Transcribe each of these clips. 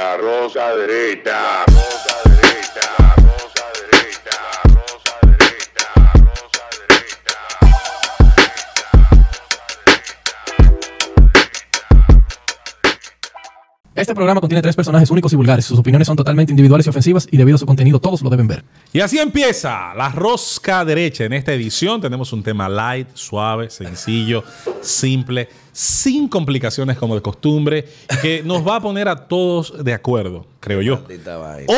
La rosa derecha. Rosa derecha. Rosa derecha. Rosa derecha. Rosa derecha. Este programa contiene tres personajes únicos y vulgares. Sus opiniones son totalmente individuales y ofensivas y debido a su contenido todos lo deben ver. Y así empieza la rosca derecha. En esta edición tenemos un tema light, suave, sencillo, simple, sin complicaciones como de costumbre, que nos va a poner a todos de acuerdo, creo yo.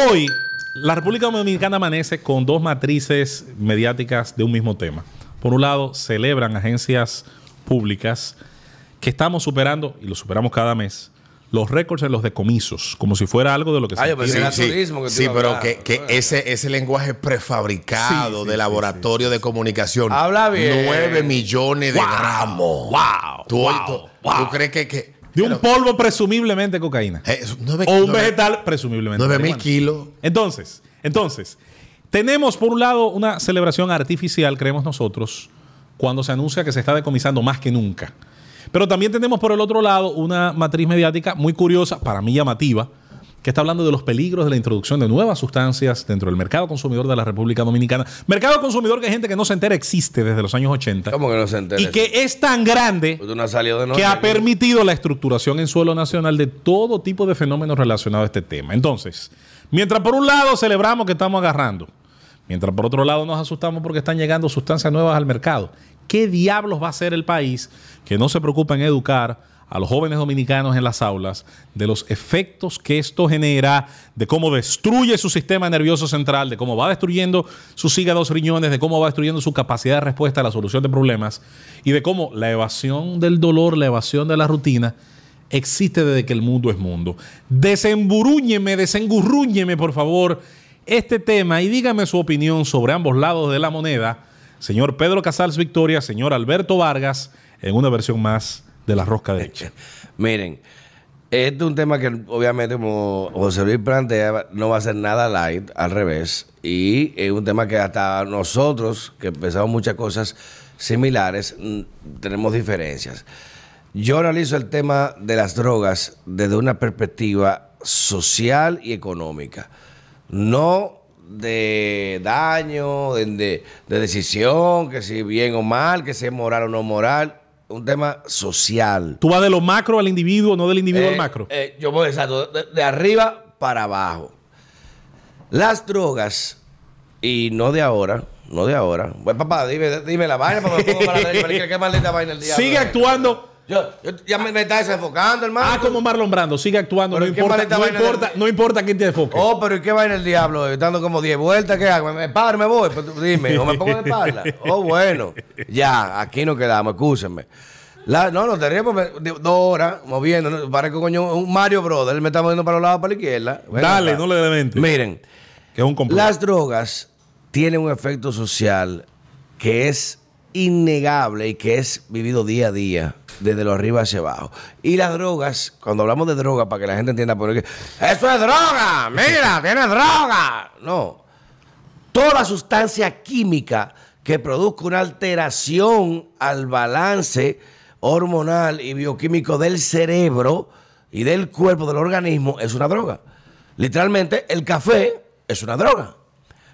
Hoy, la República Dominicana amanece con dos matrices mediáticas de un mismo tema. Por un lado, celebran agencias públicas que estamos superando, y lo superamos cada mes, los récords en los decomisos, como si fuera algo de lo que Ah, se entiende. que era turismo que sí, pero que, que ese, ese lenguaje prefabricado Sí, sí, de sí, laboratorio de comunicación. Habla bien. 9 millones de Wow, gramos. wow, ¿Tú, wow, tú- wow. tú crees que.? que De un polvo presumiblemente cocaína. eh, o un vegetal presumiblemente. 9 mil kilos. Entonces, entonces, tenemos por un lado una celebración artificial, creemos nosotros, cuando se anuncia que se está decomisando más que nunca. Pero también tenemos por el otro lado una matriz mediática muy curiosa, para mí llamativa, que está hablando de los peligros de la introducción de nuevas sustancias dentro del mercado consumidor de la República Dominicana. Mercado consumidor que hay gente que no se entera existe desde los años 80 ¿Cómo que no se entera? y que es tan grande Pues no noche. que ha permitido la estructuración en suelo nacional de todo tipo de fenómenos relacionados a este tema. Entonces, mientras por un lado celebramos que estamos agarrando, mientras por otro lado nos asustamos porque están llegando sustancias nuevas al mercado, ¿qué diablos va a hacer el país que no se preocupa en educar a los jóvenes dominicanos en las aulas de los efectos que esto genera, de cómo destruye su sistema nervioso central, de cómo va destruyendo sus hígados, riñones, de cómo va destruyendo su capacidad de respuesta a la solución de problemas y de cómo la evasión del dolor, la evasión de la rutina existe desde que el mundo es mundo. Desemburúñeme, desengurrúñeme, por favor, este tema y dígame su opinión sobre ambos lados de la moneda, señor Pedro Casals Victoria, señor Alberto Vargas, en una versión más de la rosca derecha. Miren, este es un tema que obviamente como José Luis plantea no va a ser nada light, al revés. Y es un tema que hasta nosotros, que pensamos muchas cosas similares, mm, tenemos diferencias. Yo analizo el tema de las drogas desde una perspectiva social y económica. No de daño, de, de- de decisión, que si bien o mal, que si es moral o no moral. Un tema social. Tú vas de lo macro al individuo, no del individuo Eh, al macro. eh, yo voy exacto, de, de arriba para abajo. Las drogas, y no de ahora, no de ahora. Pues papá, dime, dime la vaina, porque me pongo para atrás, ¿qué, qué maldita vaina el día. Sigue actuando. Yo, yo- ya me, me está desenfocando, hermano. Ah, como Marlon Brando, sigue actuando, no Pero ¿qué importa, no importa, de- no importa quién te enfoque. Oh, pero ¿y qué vaina el diablo? Yo Dando como 10 vueltas, ¿qué hago? ¿Me paro, me voy? Pues dime, ¿o me pongo de espalda? Oh, bueno. Ya, aquí nos quedamos, escúchenme. La, no, no te ríes, porque dos horas moviendo, ¿no? parezco coño un Mario Brother, él me está moviendo para los lados para la izquierda. Dale, no le demente. Miren, que es un complot. las drogas tienen un efecto social que es innegable y que es vivido día a día, desde lo arriba hacia abajo. Y las drogas, cuando hablamos de droga, para que la gente entienda, porque eso es droga, mira, tiene droga. No, toda sustancia química que produzca una alteración al balance hormonal y bioquímico del cerebro y del cuerpo, del organismo, es una droga. Literalmente, el café es una droga.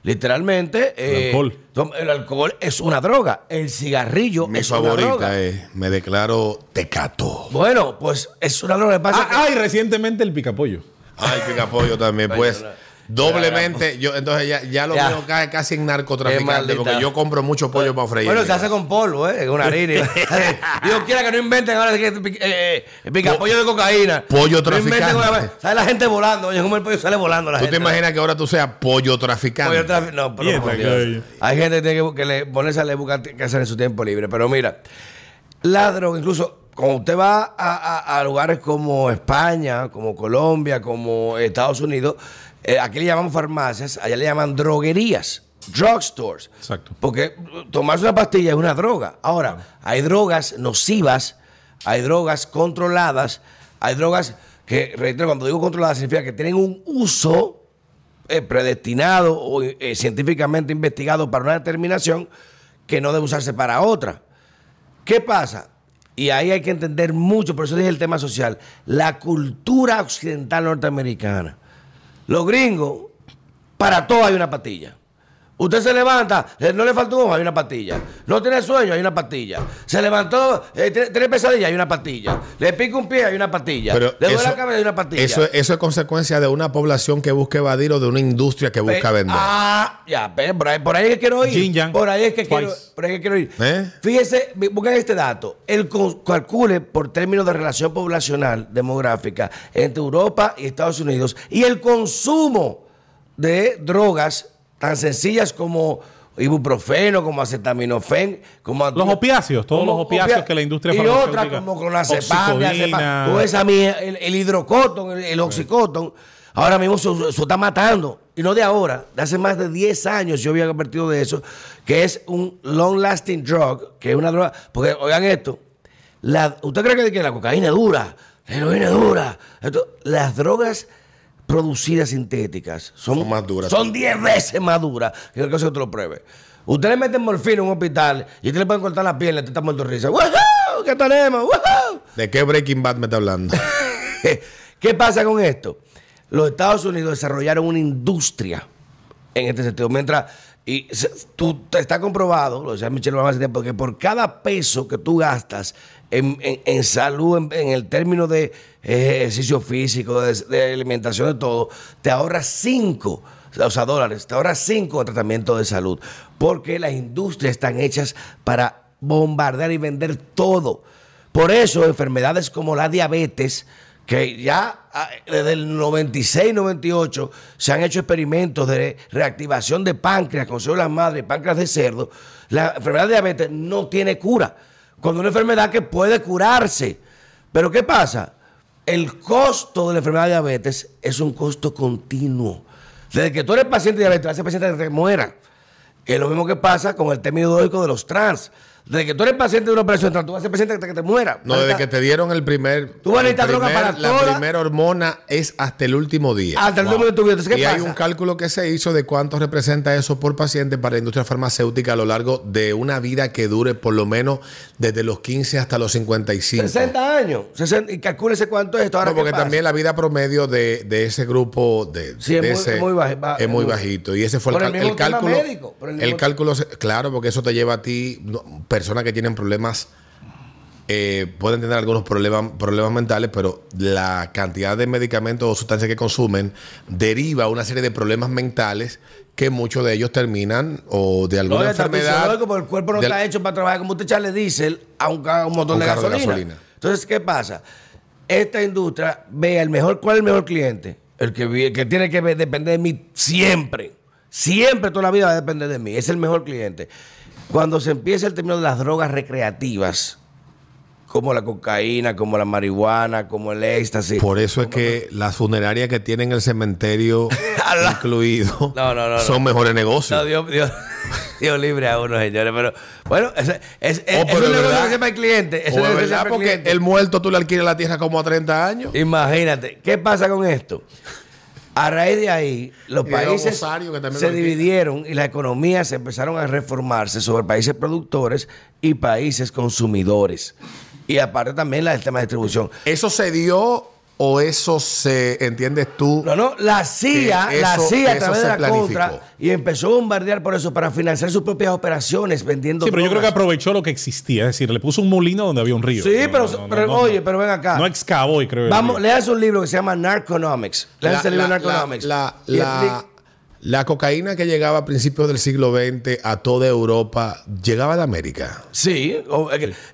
Literalmente, eh, alcohol. el alcohol es una droga. El cigarrillo Mi es una droga. favorita es Me declaro tecato. Bueno, pues es una droga. Lo que pasa Ah, que- ah, y recientemente el picapollo. Ay, apoyo también. Pues no. Doblemente, yo entonces ya, ya lo Ya. mío cae casi en narcotraficante porque yo compro mucho pollo para freír. Bueno, se hace con polvo, ¿eh? Con harina. Dios quiera que no inventen ahora que eh, eh, pica pollo de cocaína. Pollo No inventen traficante. Sale la gente volando. Oye, como el pollo sale volando la ¿Tú te gente. imaginas que ahora tú seas pollo traficante? Pollo trafi- No, pero por Dios. Hay gente que tiene que, que le, ponerse a leer, buscar qué hacer en su tiempo libre. Pero mira, la droga, incluso cuando usted va a, a- a lugares como España, como Colombia, como Estados Unidos, eh, aquí le llamamos farmacias, allá le llaman droguerías, drugstores. Exacto. Porque tomarse una pastilla es una droga. Ahora, hay drogas nocivas, hay drogas controladas, hay drogas que, reitero, cuando digo controladas significa que tienen un uso eh, predestinado o eh, científicamente investigado para una determinación que no debe usarse para otra. ¿Qué pasa? y ahí hay que entender mucho, por eso dije el tema social, la cultura occidental norteamericana. Los gringos, para todo hay una patilla. Usted se levanta, eh, no le falta un ojo, hay una pastilla. No tiene sueño, hay una pastilla. Se levantó, eh, tiene, tiene pesadilla, hay una pastilla. Le pica un pie, hay una pastilla. Pero le duele la cabeza, hay una pastilla. eso, eso es consecuencia de una población que busca evadir o de una industria que busca vender. Ah, ya, por ahí, por ahí es que quiero ir. Por ahí es que quiero, por ahí es que quiero ir. ¿Eh? Fíjese, busquen este dato. El calcule por términos de relación poblacional demográfica entre Europa y Estados Unidos y el consumo de drogas tan sencillas como ibuprofeno, como acetaminofén, como Los opiáceos, todos los opiáceos que la industria y otras como diazepam, Oxicodina. toda esa el, el hidrocotton, el, el oxicodon, ahora mismo eso, eso está matando. Y no de ahora, de hace más de 10 años yo había advertido de eso, que es un long lasting drug, que es una droga, porque oigan esto, la, ¿usted cree que, que la cocaína es dura? La heroína es dura. Esto- las drogas producidas sintéticas son, Son más duras. Son 10 veces más duras que caso que usted lo pruebe. Usted le mete morfina en un hospital y usted le pueden cortar la pierna y usted está muerto de risa. ¡Woohoo! ¿Qué tenemos? ¡Woohoo! ¿De qué Breaking Bad me está hablando? ¿Qué pasa con esto? Los Estados Unidos desarrollaron una industria en este sentido. Mientras, y tú, está comprobado, lo decía Michelle Obama hace tiempo, que por cada peso que tú gastas en, salud, en, el término de eh, ejercicio físico, de, alimentación, de todo, te ahorras cinco, o sea, dólares, te ahorras cinco en tratamiento de salud. Porque las industrias están hechas para bombardear y vender todo. Por eso, enfermedades como la diabetes, que ya ah, desde el 96, 98 se han hecho experimentos de reactivación de páncreas con células madre, páncreas de cerdo. La enfermedad de diabetes no tiene cura. Cuando una enfermedad que puede curarse. Pero ¿qué pasa? El costo de la enfermedad de diabetes es un costo continuo. Desde que tú eres paciente de diabetes, ese paciente te muera. Es lo mismo que pasa con el tema ideológico de los trans. Desde que tú eres paciente de una operación tú vas a ser paciente hasta que te muera. No, desde que te dieron el primer. Tú vas a necesitar droga para La toda- primera hormona es hasta el último día. Hasta el último de tu vida. Entonces, ¿qué y hay un cálculo que se hizo de cuánto representa eso por paciente para la industria farmacéutica a lo largo de una vida que dure por lo menos desde los 15 hasta los 55. 60 años. 60 y calcúlese cuánto es esto. Ahora, No, porque también la vida promedio de, de ese grupo de, Sí, es de muy- ese- muy es muy bajito. Y ese fue el, el cálculo. médico, el cálculo, claro, porque eso te lleva a ti, no, personas que tienen problemas, eh, pueden tener algunos problemas, problemas mentales, pero la cantidad de medicamentos o sustancias que consumen deriva una serie de problemas mentales que muchos de ellos terminan o de No, alguna está enfermedad. porque el cuerpo no está hecho para trabajar como usted echarle diésel a un, a un motor Un de carro de gasolina. gasolina. Entonces, ¿qué pasa? Esta industria ve el mejor, ¿cuál es el mejor cliente? El que, el que tiene que depender de mí siempre. Siempre, toda la vida va a depender de mí. Es el mejor cliente. Cuando se empieza el término de las drogas recreativas, como la cocaína, como la marihuana, como el éxtasis. Por eso es que las funerarias que tienen el cementerio incluido No, no, no, no. son mejores negocios. No, Dios, Dios, Dios libre a uno, señores. Pero bueno, es, es, es, Oh, es pero un de negocio verdad. que sepa el cliente. Ese es negocio que verdad, sepa el porque cliente. el muerto tú le alquilas la tierra como a 30 años. Imagínate, ¿qué pasa con esto? A raíz de ahí, los Y países se dividieron y las economías se empezaron a reformarse sobre países productores y países consumidores. Y aparte también la- el tema de distribución. ¿Eso se dio o eso se, entiendes tú? No, no, la CIA, la eso- CIA a través de la planificó. contra y empezó a bombardear por eso para financiar sus propias operaciones vendiendo Sí, pero yo creo que aprovechó lo que existía. Es decir, le puso un molino donde había un río. Sí, No, pero, no, no, pero no, oye, no. pero ven acá. No excavó, y creo. Vamos, leas un libro que se llama Narconomics. Leas el libro Narconomics. la- Y la- expli- la cocaína que llegaba a principios del siglo XX a toda Europa, llegaba de América. Sí,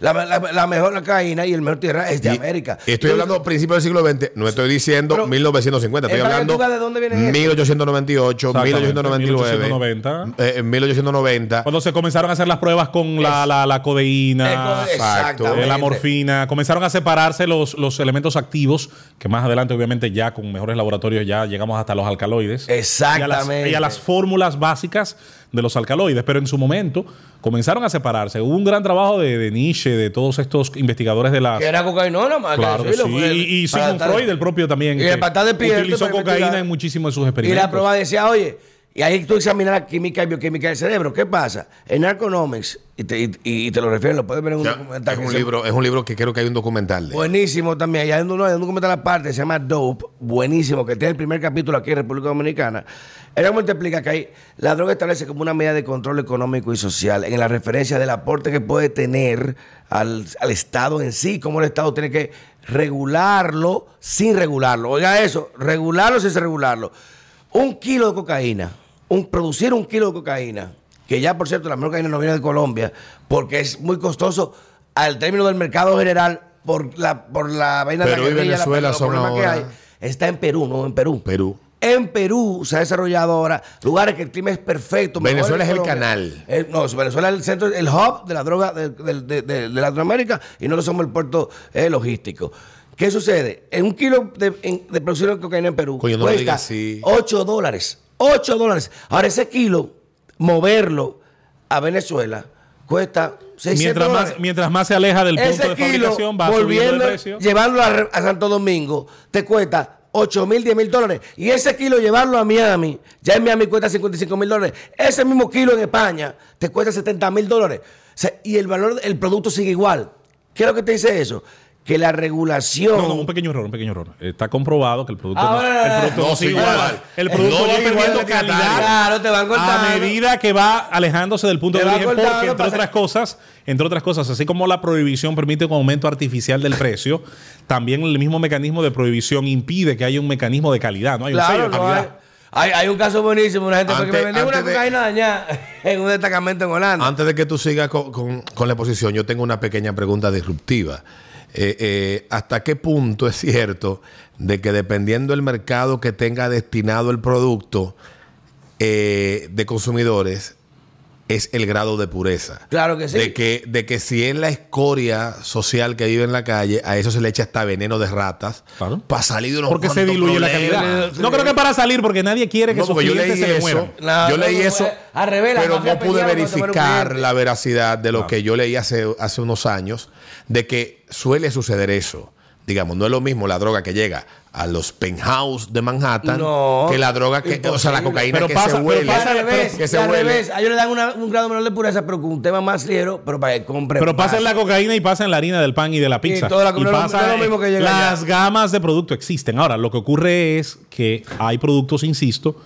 la, la- la mejor cocaína y el mejor tierra es de Y- América. y estoy hablando principios del siglo XX, no estoy diciendo Pero- 1950, estoy Eh, hablando de dónde viene esto. 1898, Exactamente, 1899, 1890. eh, en 1890. Cuando se comenzaron a hacer las pruebas con la, la, la Eh, codeína, con- exacto. eh, la morfina, comenzaron a separarse los, los elementos activos, que más adelante, obviamente, ya con mejores laboratorios, ya llegamos hasta los alcaloides. Exactamente. Y a las, y a las fórmulas básicas de los alcaloides. Pero en su momento comenzaron a separarse. Hubo un gran trabajo de, de Nietzsche, de todos estos investigadores de las. Que era cocainona, más Claro que sí. fue el- Y, y Sigmund Freud, el propio también. Y que el patada de Utilizó cocaína en muchísimos de sus Y experimentos. la prueba decía, oye, Y ahí tú examinas la química y bioquímica del cerebro. ¿Qué pasa? En Narconomics, y te, y, y te lo refiero, lo puedes ver en un Ya, documental. es un se- libro, es un libro que creo que hay un documental de. Buenísimo también. Y hay un, hay un documental aparte, se llama Dope, buenísimo, que tiene el primer capítulo aquí en República Dominicana. Él como te explica que hay, la droga establece como una medida de control económico y social en la referencia del aporte que puede tener al, al Estado en sí, cómo el Estado tiene que regularlo sin regularlo. Oiga eso, regularlo sin regularlo. Un kilo de cocaína, un, producir un kilo de cocaína, que ya por cierto la mejor cocaína no viene de Colombia, porque es muy costoso al término del mercado general por la, por la vaina Perú de la la- Venezuela son problemas que hay. Está en Perú, no en Perú. Perú. En Perú se ha desarrollado ahora lugares que el clima es perfecto. Venezuela es el canal. Eh, no, Venezuela es el centro, el hub de la droga de, de- de- de- de Latinoamérica y nosotros somos el puerto eh, logístico. ¿Qué sucede? En un kilo de, en- de producción de cocaína en Perú Coño, no lo cuesta digas así. 8 dólares. 8 dólares. Ahora ese kilo, moverlo a Venezuela, cuesta 600 Mientras dólares. más, mientras más se aleja del punto Ese de fabricación, va subiendo el volviendo, precio. llevarlo a, a Santo Domingo, te cuesta 8 mil, 10 mil dólares. Y ese kilo llevarlo a Miami, ya en Miami cuesta 55 mil dólares. Ese mismo kilo en España te cuesta 70 mil dólares. O sea, y el valor del producto sigue igual. ¿Qué es lo que te dice eso? Que la regulación... No, no, un pequeño error, un pequeño error. Está comprobado que el producto, no, Ahora, el producto no, no, sigue igual. igual. El No producto va llega igual perdiendo calidad Claro, te van a cortando. medida que va alejándose del punto Te de va origen, cortando, porque entre pasa- otras cosas, entre otras cosas, así como la prohibición permite un aumento artificial del precio, también el mismo mecanismo de prohibición impide que haya un mecanismo de calidad, ¿no? Hay un sello Claro, de no hay, calidad. hay, hay un caso buenísimo, una gente Antes- me vendió una cocaína dañada en un destacamento en Holanda. Antes de que tú sigas con, con- con la exposición, yo tengo una pequeña pregunta disruptiva. Eh, eh, ¿Hasta qué punto es cierto de que dependiendo del mercado que tenga destinado el producto eh, de consumidores, es el grado de pureza? Claro que sí. De que, de que si es la escoria social que vive en la calle, a eso se le echa hasta veneno de ratas Claro. para salir de unos Porque se diluye la calidad. No creo que para salir, porque nadie quiere que No, sus yo leí se eso. No, yo leí no, eso, eh, al revés, la pero no pude verificar la veracidad de lo que yo leí hace, hace unos años, de que suele suceder eso. Digamos, no es lo mismo la droga que llega a los penthouse de Manhattan No, que la droga que, o sea, la cocaína Pero que pasa- se pero huele. pasa- al revés, que se y al huele. revés. A ellos le dan una- un grado menor de pureza, pero con un tema más ligero, pero para que compren Pero pasa más. en la cocaína y pasa en la harina del pan y de la pizza. Y toda la- no es lo- pasa no es lo en- mismo que llega las allá. gamas de producto existen. Ahora, lo que ocurre es que hay productos, insisto,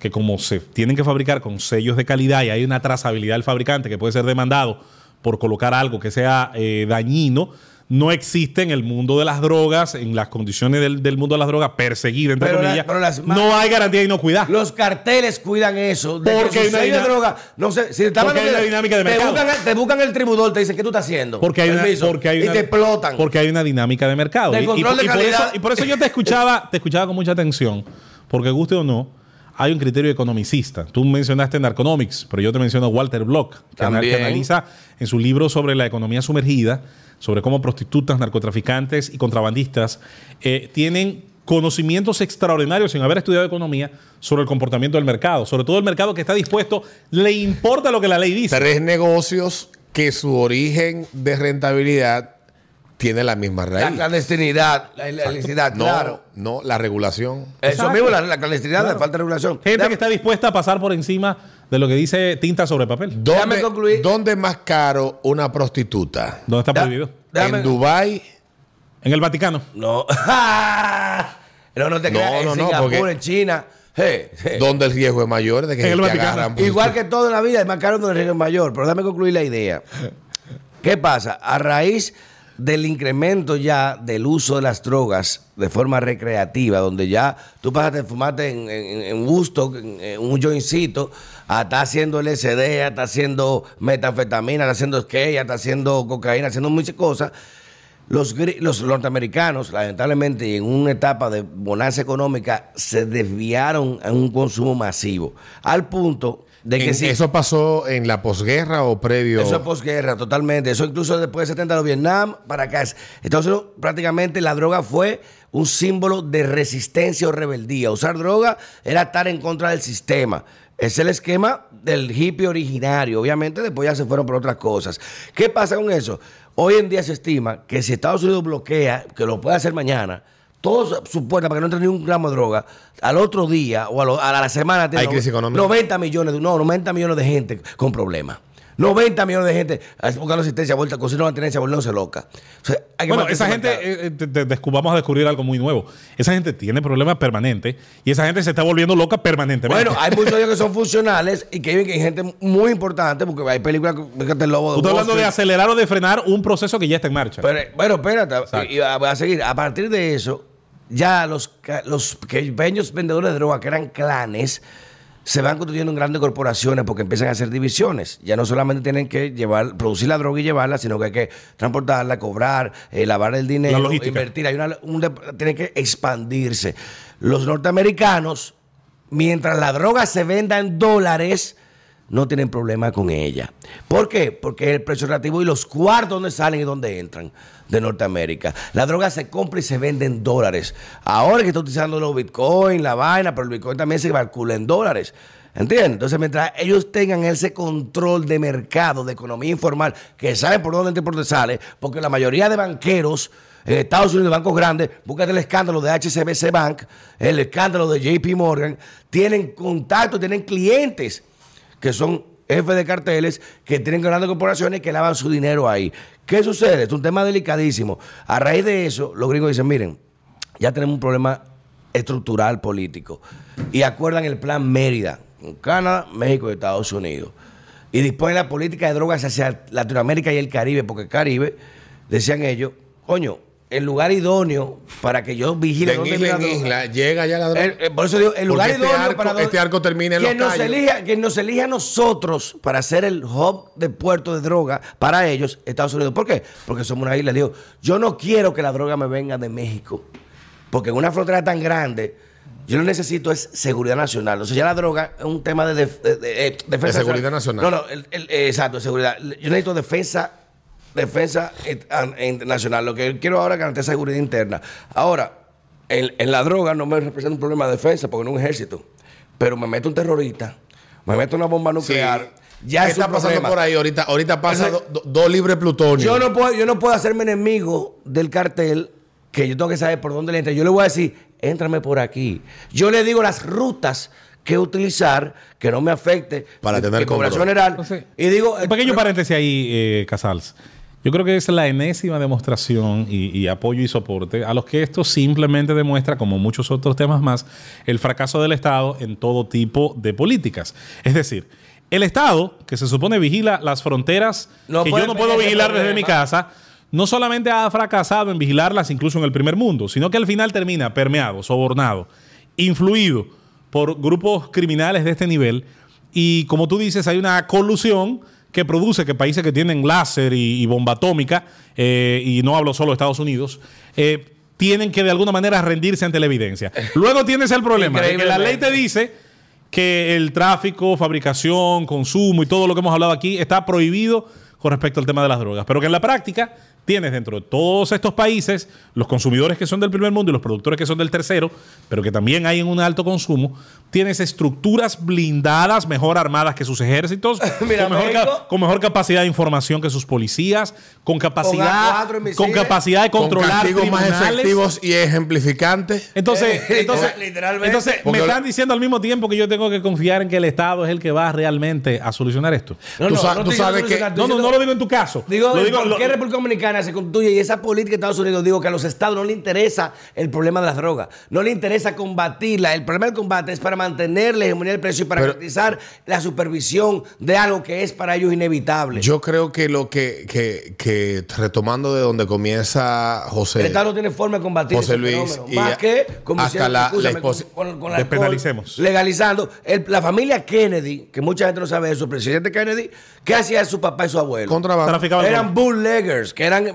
que como se tienen que fabricar con sellos de calidad y hay una trazabilidad del fabricante que puede ser demandado por colocar algo que sea eh, dañino, no existe en el mundo de las drogas, en las condiciones del, del mundo de las drogas, perseguida, entre Pero la- comillas, pero las ma- no hay garantía de inocuidad. Los carteles cuidan eso. De Porque que hay una droga, no sé, si Porque hay una dinámica de te mercado. Buscan, el- te buscan el tribunal, te dicen, ¿qué tú estás haciendo? Porque hay, una, porque hay y una- te explotan. Porque hay una dinámica de mercado. Y- y, control de y por eso, y por eso yo te escuchaba, te escuchaba con mucha atención. Porque guste o no, hay un criterio economicista. Tú mencionaste Narconomics, pero yo te menciono Walter Block, que, analiza en su libro sobre la economía sumergida, sobre cómo prostitutas, narcotraficantes y contrabandistas eh, tienen conocimientos extraordinarios sin haber estudiado economía sobre el comportamiento del mercado, sobre todo el mercado que está dispuesto, le importa lo que la ley dice. Tres negocios que su origen de rentabilidad tiene la misma la raíz. clandestinidad, la ilegalidad, no, claro. no, la regulación. Eso Exacto. mismo, la, la clandestinidad, la falta de regulación. Gente Déjame- que está dispuesta a pasar por encima de lo que dice tinta sobre papel. Déjame ¿Dónde, concluir. ¿Dónde es más caro una prostituta? ¿Dónde está prohibido? déjame- ¿En Dubái? En el Vaticano. No. no, no te No, creas. no, en no, Singapur, porque- en China. Hey, hey. ¿Dónde el riesgo es mayor de que En el te Vaticano. agarran? Igual que todo en la vida, es más caro donde el riesgo es mayor. Pero déjame concluir la idea. ¿Qué pasa? A raíz del incremento ya del uso de las drogas de forma recreativa, donde ya tú pasaste de fumarte en, en, en Woodstock, en, en un joincito, a estar haciendo LSD, a estar haciendo metanfetamina, a estar haciendo skate, a estar haciendo cocaína, haciendo muchas cosas. Los, los norteamericanos, lamentablemente, en una etapa de bonanza económica, se desviaron a un consumo masivo. Al punto de que En- si ¿Eso pasó en la posguerra o previo? eso es posguerra, totalmente. Eso incluso después de 70 de Vietnam para acá. Entonces, prácticamente la droga fue un símbolo de resistencia o rebeldía. Usar droga era estar en contra del sistema. Es el esquema del hippie originario. Obviamente, después ya se fueron por otras cosas. ¿Qué pasa con eso? Hoy en día se estima que si Estados Unidos bloquea, que lo puede hacer mañana, toda su puerta para que no entre ni un gramo de droga, al otro día o a, lo- a la semana tiene Hay crisis económica. 90 millones, de, no, 90 millones de gente con problemas. 90 millones de gente ah, buscando asistencia, vuelta, consiguiendo tenencia, volviéndose loca. O sea, hay que Bueno, esa gente, eh, te- te- descu- vamos a descubrir algo muy nuevo. Esa gente tiene problemas permanentes y esa gente se está volviendo loca permanentemente. Bueno, hay muchos de ellos que son funcionales y que viven que hay gente muy importante porque hay películas, fíjate el lobo de Tú estás hablando de acelerar o de frenar un proceso que ya está en marcha. Pero, bueno, espérate, Exacto. y, voy a seguir. A partir de eso, ya los, los pequeños vendedores de droga, que eran clanes, se van constituyendo en grandes corporaciones porque empiezan a hacer divisiones. Ya no solamente tienen que llevar, producir la droga y llevarla, sino que hay que transportarla, cobrar, eh, lavar el dinero, invertir. Hay una, un tienen que expandirse. Los norteamericanos, mientras la droga se venda en dólares, no tienen problema con ella. ¿Por qué? Porque es el precio relativo y los cuartos donde salen y donde entran de Norteamérica. La droga se compra y se vende en dólares. Ahora que está utilizando los bitcoin, la vaina, pero el bitcoin también se calcula en dólares. ¿Entiendes? Entonces, mientras ellos tengan ese control de mercado, de economía informal, que saben por dónde entra y por dónde sale, porque la mayoría de banqueros en Estados Unidos, bancos grandes, búscate el escándalo de HSBC Bank, el escándalo de JP Morgan, tienen contacto, tienen clientes que son jefes de carteles que tienen grandes corporaciones que lavan su dinero ahí. ¿Qué sucede? Es un tema delicadísimo. A raíz de eso, los gringos dicen, miren, ya tenemos un problema estructural político. Y acuerdan el plan Mérida, con Canadá, México y Estados Unidos. Y disponen la política de drogas hacia Latinoamérica y el Caribe, porque el Caribe, decían ellos, coño, el lugar idóneo para que yo vigile De dónde isla en llega ya la droga. el- el- por eso digo, el lugar Porque este idóneo arco- para donde- este arco termina en que Los nos Cayos. elija, que nos elija a nosotros para ser el hub de puerto de droga para ellos, Estados Unidos. ¿Por qué? Porque somos una isla. Digo, yo no quiero que la droga me venga de México, porque en una frontera tan grande, yo lo necesito es seguridad nacional. O sea, ya la droga es un tema de, def- de- de- eh, defensa De seguridad nacional. No, no, el- eh, exacto, seguridad. Yo necesito defensa defensa eh, internacional. Lo que quiero ahora es garantizar seguridad interna. Ahora, en, en la droga no me representa un problema de defensa porque no es un ejército. Pero me meto un terrorista, me meto una bomba Sí. nuclear. Ya ¿Qué es un está pasando problema. por ahí ahorita? Ahorita pasa Entonces, do- do- dos libres plutonio. Yo no, puedo, yo no puedo hacerme enemigo del cartel que yo tengo que saber por dónde le entra. Yo le voy a decir, éntrame por aquí. Yo le digo las rutas que utilizar que no me afecte Para tener mi población control. general. Y digo, Un pequeño eh, paréntesis ahí, eh, Casals. Yo creo que es la enésima demostración y, y apoyo y soporte a los que esto simplemente demuestra, como muchos otros temas más, el fracaso del Estado en todo tipo de políticas. Es decir, el Estado, que se supone vigila las fronteras No que yo no puedo vigilar desde mi casa, no solamente ha fracasado en vigilarlas incluso en el primer mundo, sino que al final termina permeado, sobornado, influido por grupos criminales de este nivel. Y como tú dices, hay una colusión que produce que países que tienen láser y, y bomba atómica, eh, y no hablo solo de Estados Unidos, eh, tienen que de alguna manera rendirse ante la evidencia. Luego tienes el problema de que la ley te dice que el tráfico, fabricación, consumo y todo lo que hemos hablado aquí está prohibido con respecto al tema de las drogas. Pero que en la práctica tienes dentro de todos estos países los consumidores que son del primer mundo y los productores que son del tercero, pero que también hay en un alto consumo, tienes estructuras blindadas, mejor armadas que sus ejércitos, Mira, con, mejor México- ca- con mejor capacidad de información que sus policías, con capacidad, A4 en misiles, con capacidad de con controlar más efectivos y ejemplificantes. Entonces, Eh, entonces, literalmente. entonces me están diciendo al mismo tiempo que yo tengo que confiar en que el Estado es el que va realmente a solucionar esto. No, Tú no, sa- no tú estoy sabes diciendo que- estoy No, no, diciendo- no lo digo en tu caso. Digo, lo digo, ¿por lo- qué República Dominicana se constituye y esa política de Estados Unidos? Digo que a los estados no le interesa el problema de las drogas, no le interesa combatirla. El problema del combate es para mantener la hegemonía del precio y para Pero- garantizar la supervisión de algo que es para ellos inevitable. Yo creo que lo que, que, que retomando de donde comienza José. el Estado no tiene forma de combatir José ese Luis, y Más que, como hasta la- con, con- alcohol. Legalizando. El- la familia Kennedy, que mucha gente no sabe eso, el presidente Kennedy, ¿qué hacía su papá y su abuelo? Contrabando. Eran bootleggers, que eran eh,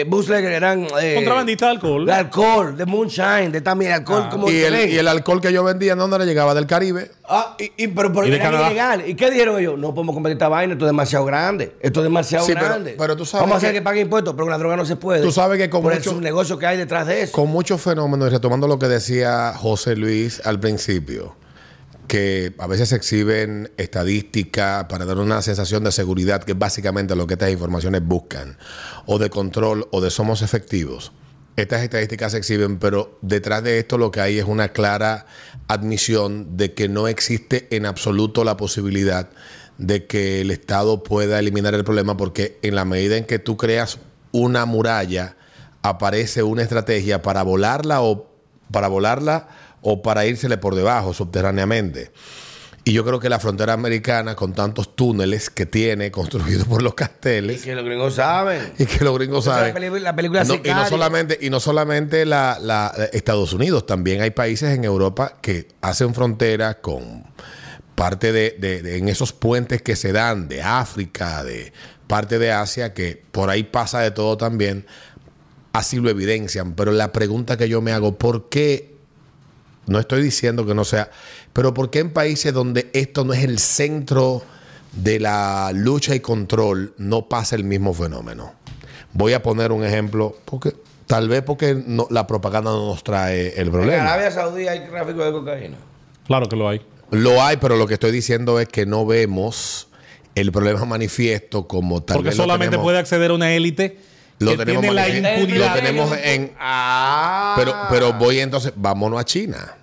eh, bootleggers, eran eh, Contrabandista de alcohol. De alcohol, de moonshine, de también alcohol Ah. como y, el, ven. y el alcohol que yo vendía, ¿dónde le llegaba? Del Caribe. Ah, y, y- pero, pero Y de eran. ¿Y qué dijeron ellos? No podemos combatir esta vaina, esto es demasiado grande. Esto es demasiado Sí, grande. pero tú sabes Vamos a hacer que- que, paguen impuestos, pero con la droga no se puede. Tú sabes que con Por mucho- el negocio que hay detrás de eso. Con muchos fenómenos, y retomando lo que decía José Luis al principio, que a veces exhiben estadísticas para dar una sensación de seguridad, que es básicamente lo que estas informaciones buscan, o de control, o de somos efectivos. Estas estadísticas se exhiben, pero detrás de esto lo que hay es una clara admisión de que no existe en absoluto la posibilidad de que el Estado pueda eliminar el problema, porque en la medida en que tú creas una muralla, aparece una estrategia para volarla o para volarla o para írsele por debajo subterráneamente. Y yo creo que la frontera americana, con tantos túneles que tiene construidos por los Y carteles, que los gringos saben. y que los gringos saben. la película No, y no solamente, y no solamente la, la- Estados Unidos, también hay países en Europa que hacen frontera con parte de, de- de- en esos puentes que se dan de África, de parte de Asia, que por ahí pasa de todo también. Así lo evidencian. Pero la pregunta que yo me hago, ¿por qué? No estoy diciendo que no sea, pero ¿por qué en países donde esto no es el centro de la lucha y control no pasa el mismo fenómeno? Voy a poner un ejemplo, porque tal vez porque no- la propaganda no nos trae el En problema. Arabia Saudí hay tráfico de cocaína. Claro que lo hay. Lo hay, pero lo que estoy diciendo es que no vemos el problema manifiesto como tal Porque vez solamente tenemos- puede acceder a una élite Lo que tenemos tiene la impunidad. Lo tenemos en- Ah. Pero, pero voy entonces, vámonos a China.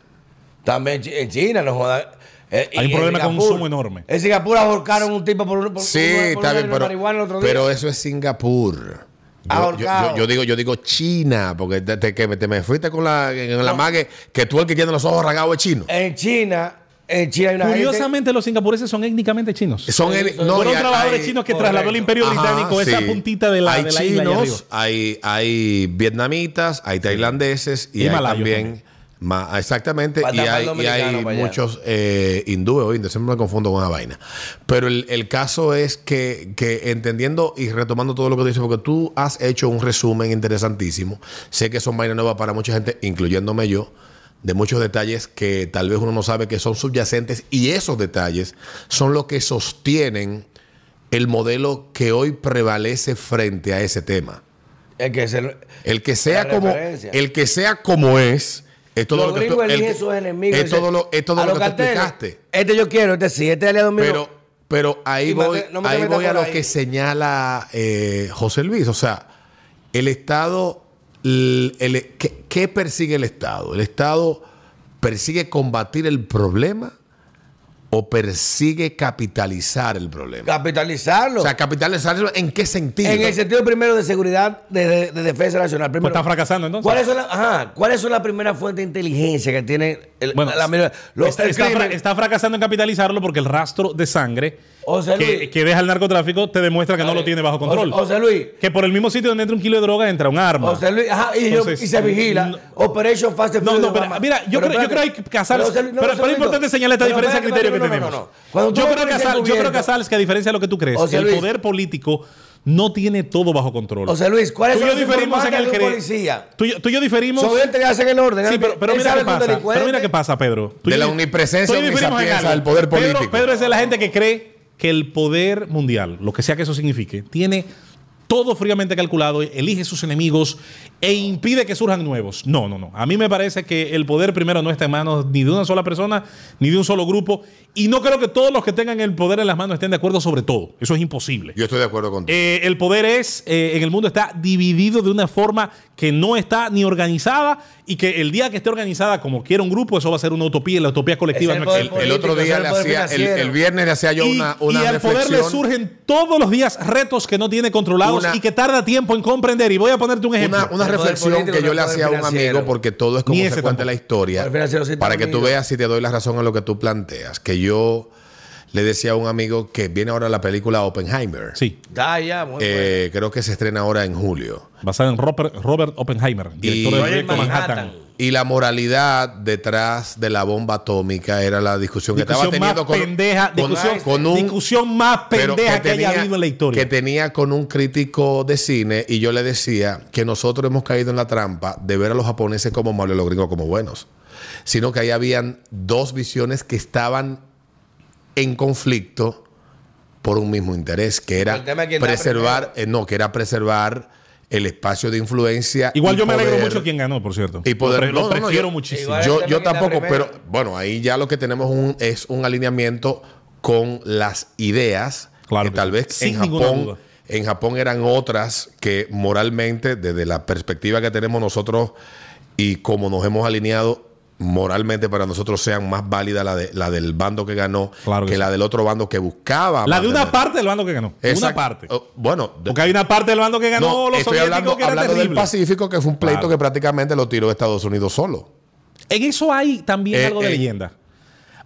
También en China, no joda. Eh, Hay un problema con Singapur. consumo enorme. En Singapur ahorcaron un tipo por, un- por, Sí, por- por bien, pero, marihuana el otro día. pero eso es Singapur. Yo, yo, Ahorcado. yo- yo digo, yo digo China, porque te, te- que me, te me fuiste con la, en la mague que tú el que tiene los ojos rasgados es chino. En China, en China hay una gente- Curiosamente, los singapureses son étnicamente chinos. Son el- son- no, Fueron trabajadores hay- chinos que correcto. trasladó el imperio Ajá, británico, esa puntita de la, hay de la isla chinos, hay, hay vietnamitas, hay tailandeses y, Y hay malayos también. también. Ma- exactamente, y hay, y muchos eh, hindúes indios, siempre me confundo con esa vaina. Pero el, el caso es que, que entendiendo y retomando todo lo que tú dices, porque tú has hecho un resumen interesantísimo, sé que son vainas nuevas para mucha gente, incluyéndome yo, de muchos detalles que tal vez uno no sabe que son subyacentes y esos detalles son los que sostienen el modelo que hoy prevalece frente a ese tema. el que se- El que sea como el que sea como es, es todo los lo que tú, el eligen que- sus enemigos. es todo lo, es todo a lo los que tú carteles, explicaste. Este yo quiero, este sí, este aliado mío. Pero, pero ahí Y voy, mate- no me ahí voy a lo ahí. que señala eh, José Luis. O sea, el Estado, l- el- ¿qué, qué persigue el Estado? ¿El Estado persigue combatir el problema o persigue capitalizar el problema? capitalizarlo. O sea, capitalizarlo en qué sentido? en el sentido primero de seguridad, de, de- de defensa nacional. Pues Primero, está fracasando entonces. ¿Cuáles son, la- ajá, ¿Cuáles son las primeras fuentes de inteligencia que tiene el, Bueno, la, la- los- está, el está crimen? fra- está fracasando en capitalizarlo porque el rastro de sangre que, Luis. que deja el narcotráfico te demuestra que no lo tiene bajo control. José Luis. que por el mismo sitio donde entra un kilo de droga entra un arma. José Luis, ajá, y, yo- Entonces, y se vigila. no- Operation Fast No, no, pero, mira, yo creo- yo creo que hay casar- José Luis, pero- pero es importante señalar esta pero diferencia de criterio que no, no, no, tenemos. no, no. Yo creo, que policía Casal, yo creo que a diferencia de lo que tú crees, el poder político no tiene todo bajo control. José Luis, ¿cuáles Tú y son yo los diferimos en el de un policía? Tú, y yo- tú y yo diferimos. Son gente que hacen el orden. Sí, Él- pero, pero él mira qué pasa. Pero mira qué pasa, Pedro. Tú De la omnipresencia del poder Pedro- político. Pedro es de la gente que cree que el poder mundial, lo que sea que eso signifique, tiene todo fríamente calculado, elige sus enemigos e impide que surjan nuevos. No, no, no. A mí me parece que el poder primero no está en manos ni de una sola persona, ni de un solo grupo. Y no creo que todos los que tengan el poder en las manos estén de acuerdo sobre todo. Eso es imposible. Yo estoy de acuerdo contigo. Eh, el poder es, eh, en el mundo está dividido de una forma que no está ni organizada y que el día que esté organizada como quiera un grupo, eso va a ser una utopía y la utopía colectiva Es el no existe. el otro día le hacía, el, viernes le hacía yo y, una, una y al poder le surgen todos los días retos que no tiene controlados Una- y que tarda tiempo en comprender. Y voy a ponerte un ejemplo. Una, una reflexión político que yo le hacía a un financiero. amigo porque todo es como se cuenta la historia. Para que tú veas si te doy la razón en lo que tú planteas. Que yo le decía a un amigo que viene ahora la película Oppenheimer. Sí, Ah, ya, muy bueno. Eh, creo que se estrena ahora en julio. basada en Robert, Robert Oppenheimer, director Y- proyecto Manhattan. Manhattan. Y la moralidad detrás de la bomba atómica era la discusión, que estaba teniendo más con, pendeja, con- discusión, con un, discusión más pendeja que, haya habido en la historia. que tenía con un crítico de cine y yo le decía que nosotros hemos caído en la trampa de ver a los japoneses como malos y a los gringos como buenos, sino que ahí habían dos visiones que estaban en conflicto por un mismo interés, que era preservar, eh, no, que era preservar el espacio de influencia. Igual yo me alegro mucho quién ganó, por cierto. y poder- lo, no, prefiero yo- muchísimo. Yo, yo tampoco, pero bueno, ahí ya lo que tenemos un- es un alineamiento con las ideas Claro que que tal sí. vez Sin en Japón duda. En Japón eran otras que moralmente, desde la perspectiva que tenemos nosotros y como nos hemos alineado, moralmente para nosotros sean más válidas la, de, la del bando que ganó Claro que que sí. la del otro bando que buscaba. La de una parte del bando que ganó. Una Exacto. parte. Oh, Bueno, de- Porque hay una parte del bando que ganó no, los estoy hablando, que era hablando del. Pacífico, que fue un pleito Claro. que prácticamente lo tiró Estados Unidos solo. En eso hay también Eh, algo de eh, leyenda.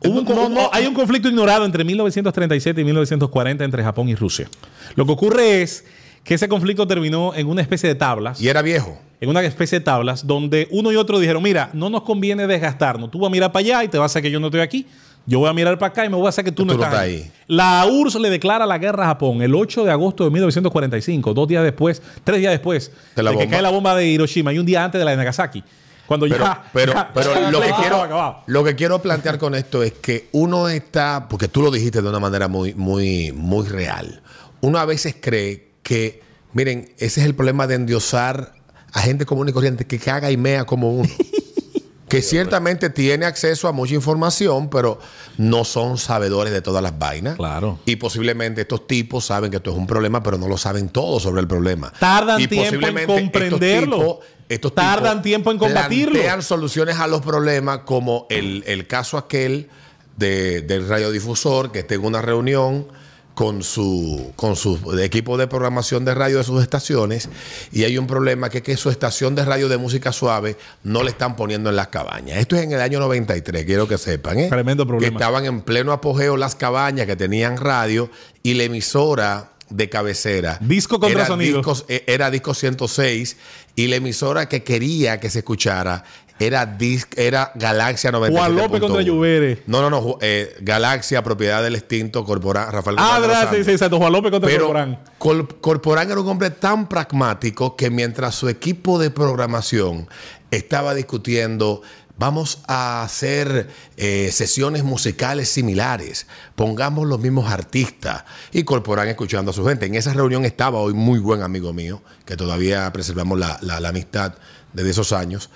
Hubo un no, co- no. hay un conflicto ignorado entre 1937 y 1940 entre Japón y Rusia. Lo que ocurre es que ese conflicto terminó en una especie de tablas. Y era viejo. en una especie de tablas donde uno y otro dijeron, mira, no nos conviene desgastarnos. Tú vas a mirar para allá y te vas a hacer que yo no estoy aquí. Yo voy a mirar para acá y me voy a hacer que tú, no Tú no estás ahí. ahí. La URSS le declara la guerra a Japón el 8 de agosto de 1945, dos días después, tres días después De la que cae la bomba de Hiroshima y un día antes de la de Nagasaki. Cuando Pero, ya, pero, ya- lo, que quiero, lo que quiero plantear con esto es que uno está, porque tú lo dijiste de una manera muy, muy, muy real. Uno a veces cree que, miren, ese es el problema de endiosar a gente común y corriente que caga y mea como uno. que ciertamente tiene acceso a mucha información, pero no son sabedores de todas las vainas. Claro. Y posiblemente estos tipos saben que esto es un problema, pero no lo saben todo sobre el problema. Tardan Y tiempo en posiblemente estos comprenderlo. tipos- estos Tardan tipos tiempo en combatirlo. plantean soluciones a los problemas, como el, el caso aquel de- del radiodifusor que está en una reunión con su, con su equipo de programación de radio de sus estaciones y hay un problema que es que su estación de radio de música suave no le están poniendo en las cabañas. Esto es en el año 93, quiero que sepan. ¿eh? Tremendo problema. Que estaban en pleno apogeo las cabañas que tenían radio y la emisora de cabecera. Disco contra era sonido. discos- eh, era disco 106 y la emisora que quería que se escuchara era, dis- era Galaxia 97. Juan López contra Lluvere. No, no, no. eh, Galaxia, propiedad del extinto Corporán, Rafael Ah, verdad, sí, sí, exacto. Juan López contra Pero Corporán. Corporán era un hombre tan pragmático que mientras su equipo de programación estaba discutiendo, vamos a hacer eh, sesiones musicales similares, pongamos los mismos artistas y Corporán escuchando a su gente. En esa reunión estaba hoy muy buen amigo mío, que todavía preservamos la, la- la amistad desde esos años.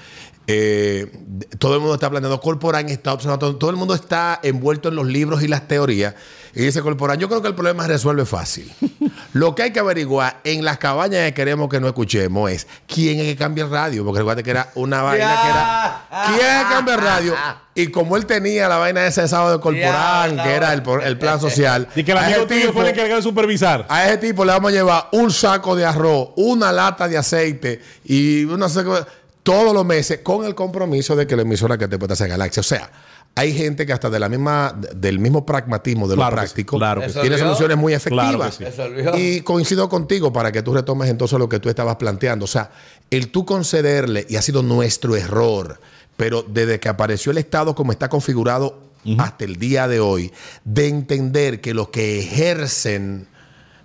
Eh, todo el mundo está planteando, Corporán está observando, todo, el mundo está envuelto en los libros y las teorías. Y dice Corporán, yo creo que el problema se resuelve fácil. Lo que hay que averiguar en las cabañas que queremos que no escuchemos es quién es que cambia el radio. Porque recuerda que era una vaina que era, ¿quién es que cambia el radio? Y como él tenía la vaina esa de sábado de Corporán, que era el, plan social. Y que el amigo tuyo fue el encargado de supervisar. a ese tipo le vamos a llevar un saco de arroz, una lata de aceite y una todos los meses con el compromiso de que la emisora que te pueda hacer Galaxia. O sea, hay gente que hasta de la misma, del mismo pragmatismo de Claro lo sí, práctico claro sí. tiene ¿Eso soluciones muy Claro efectivas. sí. Y coincido contigo para que tú retomes entonces lo que tú estabas planteando. O sea, el tú concederle, y ha sido nuestro error, pero desde que apareció el Estado como está configurado hasta el día de hoy, de entender que los que ejercen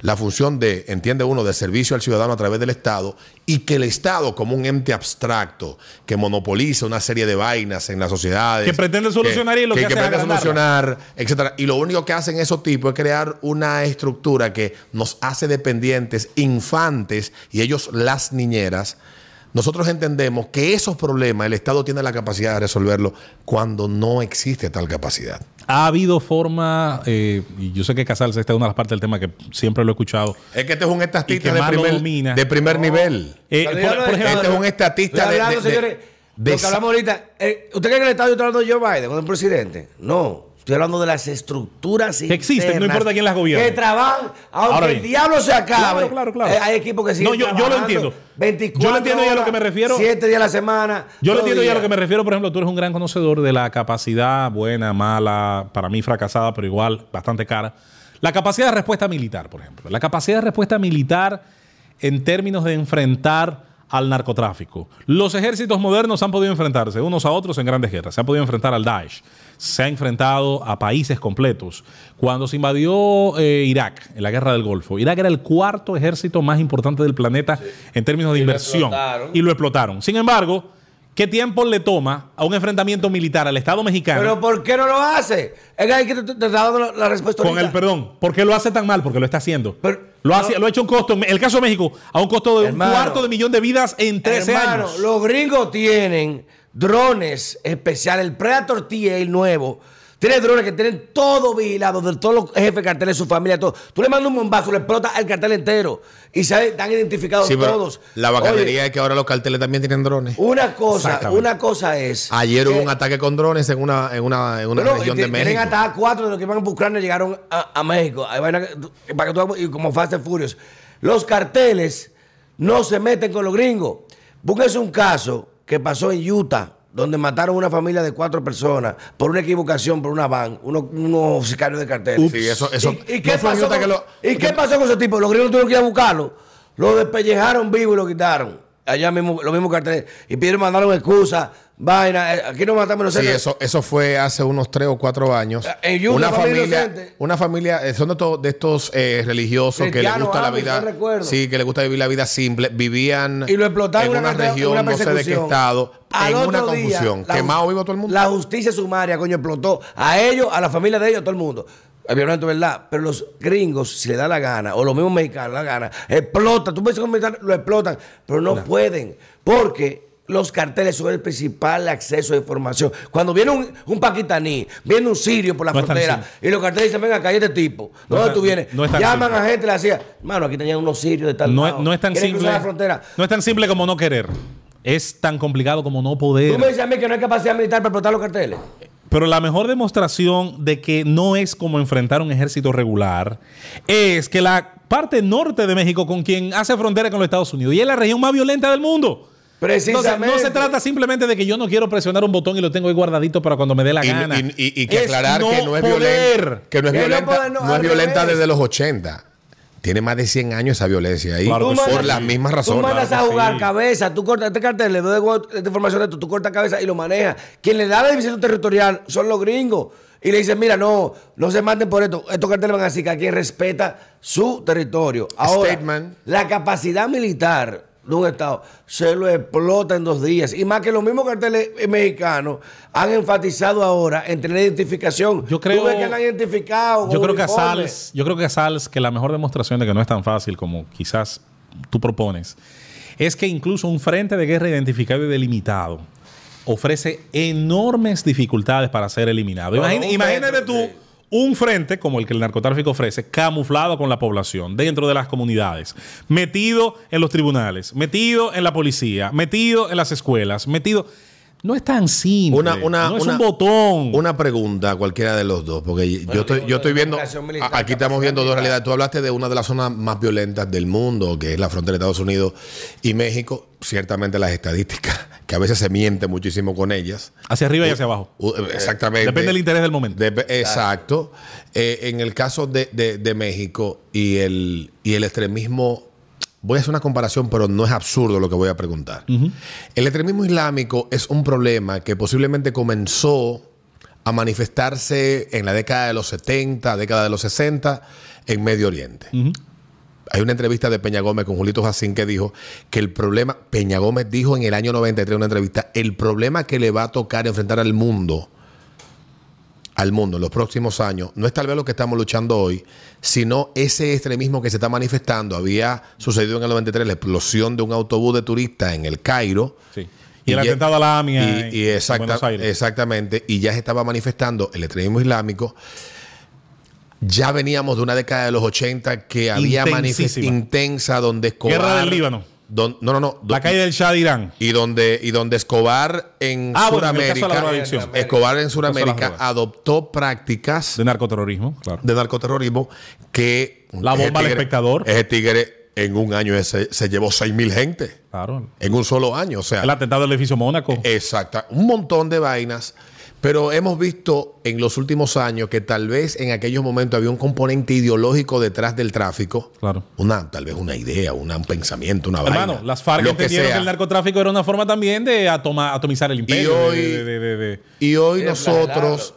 la función de, entiende uno, de servicio al ciudadano a través del Estado y que el Estado como un ente abstracto que monopoliza una serie de vainas en las sociedades. Que pretende solucionar y lo que hace es pretende solucionar, etcétera. Y lo único que hacen esos tipos es crear una estructura que nos hace dependientes, infantes y ellos las niñeras. Nosotros entendemos que esos problemas el Estado tiene la capacidad de resolverlo cuando no existe tal capacidad. Ha habido forma, eh, y yo sé que Casals, esta es una de las partes del tema que siempre lo he escuchado. Es que este es un estatista de primer, domina. de primer nivel. Eh, por, por ejemplo, Este es un estatista hablando, de- de- señores, de lo que hablamos ahorita. eh, ¿Usted cree que el Estado está hablando de Joe Biden cuando es presidente? No. Estoy hablando de las estructuras Que existen, no importa quién las gobierne. Que trabajan, aunque Ahora el diablo se acabe. Claro, claro, claro. eh, hay equipos que siguen No, yo- yo lo entiendo. 24 Yo lo entiendo y a lo que me horas, refiero- 7 días a la semana. Yo lo entiendo y a lo que me refiero, por ejemplo, tú eres un gran conocedor de la capacidad buena, mala, para mí fracasada, pero igual bastante cara. La capacidad de respuesta militar, por ejemplo. La capacidad de respuesta militar en términos de enfrentar al narcotráfico. Los ejércitos modernos han podido enfrentarse unos a otros en grandes guerras. Se han podido enfrentar al Daesh. Se ha enfrentado a países completos. Cuando se invadió eh, Irak, en la guerra del Golfo, Irak era el cuarto ejército más importante del planeta en términos de Y inversión. Y lo explotaron. Sin embargo, ¿qué tiempo le toma a un enfrentamiento militar al Estado mexicano? Pero ¿por qué no lo hace? Es que hay que te, está dando la, respuesta con el perdón. ¿Por qué lo hace tan mal? Porque lo está haciendo. Pero- lo, hace, no. lo ha hecho un costo. En el caso de México, a un costo de Hermano. un cuarto de millón de vidas en 13 Hermano, años. los gringos tienen drones especiales. El Predator TA, el nuevo, Tiene drones que tienen todo vigilado, de todos los jefes de carteles, su familia, todo. Tú le mandas un bombazo, le explota el cartel entero. Y sabe, están identificados Sí, todos. la Oye, bacanería es que ahora los carteles también tienen drones. una cosa, una cosa es. Ayer hubo un ataque con drones en una, en una, en una región de ti- Tienen México. hasta cuatro de los que van a Ucrania llegaron a, a México. Hay vaina para que tú, y como Fast and Furious. Los carteles no se meten con los gringos. Búsquense un caso que pasó en Utah, donde mataron una familia de cuatro personas por una equivocación, por una van, unos, sicarios de carteles. Sí, eso, eso. ¿Y, y qué no pasó con, que lo- ¿Y qué pasó con ese tipo? Los gringos tuvieron que ir a buscarlo. Lo despellejaron vivo y lo quitaron. Allá mismo, los mismos carteles. Y pidieron, mandaron excusas, vaina. eh, Aquí no matamos Sí, nosotros. eso, eso fue hace unos tres o cuatro años. En Utah, una familia familia, una familia, eh, son de, to- de estos eh, religiosos que les gusta la vida, no sí, que les gusta vivir la vida simple, vivían Y lo explotaron en una región, una no sé de qué estado, Al en una día, confusión, quemado vivo todo el mundo. La justicia sumaria, coño, explotó a ellos, a la familia de ellos, a todo el mundo. Es violento, ¿verdad? Pero los gringos, si le da la gana, o los mismos mexicanos la gana, explotan. Tú puedes comentar, lo explotan, pero no pueden. Porque los carteles son el principal acceso a información. Cuando viene un, un paquistaní, viene un sirio por la No frontera, y los carteles dicen, venga, acá este tipo. No ¿Dónde es tú vienes? no Llaman simple. a gente, le hacía, mano, aquí tenían unos sirios de tal No, no es tan simple. la frontera. No es tan simple como no querer. Es tan complicado como no poder. Tú me dices a mí que no hay capacidad militar para explotar los carteles. Pero la mejor demostración de que no es como enfrentar un ejército regular es que la parte norte de México, con quien hace frontera con los Estados Unidos, y es la región más violenta del mundo. Entonces, Precisamente. no se trata simplemente de que yo no quiero presionar un botón y lo tengo ahí guardadito para cuando me dé la Y, gana. y- y- y que Es aclarar que no es violenta, que no es Que no violenta, poder, no, no es violenta desde los 80. Tiene más de 100 años esa violencia ahí. Claro que Tú sí. por mandas- las mismas Tú razones. mandas Claro a jugar sí. cabeza, tú cortas este cartel, le doy esta información de esto, tú cortas cabeza y lo manejas. Quien le da la división territorial son los gringos. Y le dicen, mira, no, no se manden por esto. Estos carteles van así, que quien respeta su territorio. Ahora, Statement. la capacidad militar de un Estado se lo explota en dos días. Y más que los mismos carteles mexicanos han enfatizado ahora en tener identificación. Yo creo- Tú ves que la han identificado. Yo creo que a. Sals, yo creo que a Sals, que la mejor demostración de que no es tan fácil como quizás tú propones, es que incluso un frente de guerra identificado y delimitado ofrece enormes dificultades para ser eliminado. Imagínate tú sí. Un frente como el que el narcotráfico ofrece, camuflado con la población, dentro de las comunidades, metido en los tribunales, metido en la policía, metido en las escuelas, metido... No es tan simple. Una, una, no es una- un botón. Una pregunta a cualquiera de los dos, porque yo estoy, yo estoy viendo, militar, aquí estamos viendo dos realidades. Tú hablaste de una de las zonas más violentas del mundo, que es la frontera de Estados Unidos y México. Ciertamente las estadísticas, que a veces se miente muchísimo con ellas. Hacia arriba y hacia abajo. Uh, exactamente. Depende del interés del momento. Dep- exacto. Eh, en el caso de, de- de México y el, y el extremismo, voy a hacer una comparación, pero no es absurdo lo que voy a preguntar. El extremismo islámico es un problema que posiblemente comenzó a manifestarse en la década de los 70, década de los 60 en Medio Oriente. Hay una entrevista de Peña Gómez con Julito Jacín que dijo que el problema, Peña Gómez dijo en el año 93 en una entrevista, el problema que le va a tocar enfrentar al mundo, al mundo en los próximos años, no es tal vez lo que estamos luchando hoy, sino ese extremismo que se está manifestando. Había sucedido en el 93 la explosión de un autobús de turistas en el Cairo. Sí. Y el ya- atentado a la AMIA y- en- Buenos Aires. Exactamente. Y ya se estaba manifestando el extremismo islámico. Ya veníamos de una década de los 80 que había manifestación intensa donde Escobar. Guerra del Líbano. Don- no, no, no. La caída del Shah de Irán. y donde, y donde Escobar en Ah, Sudamérica. Escobar en Sudamérica adoptó prácticas De narcoterrorismo, claro. de narcoterrorismo que. La bomba al espectador. Ese tigre en un año ese, se llevó 6 mil gente. Claro. En un solo año. O sea. El atentado del edificio Mónaco. Exacto, un montón de vainas. Pero hemos visto en los últimos años que tal vez en aquellos momentos había un componente ideológico detrás del tráfico. Claro. Una, tal vez una idea, una- un pensamiento, una Hermano, vaina. las FARC que entendieron que, el narcotráfico era una forma también de atoma- atomizar el imperio. hoy- de- de- de- de- Y hoy nosotros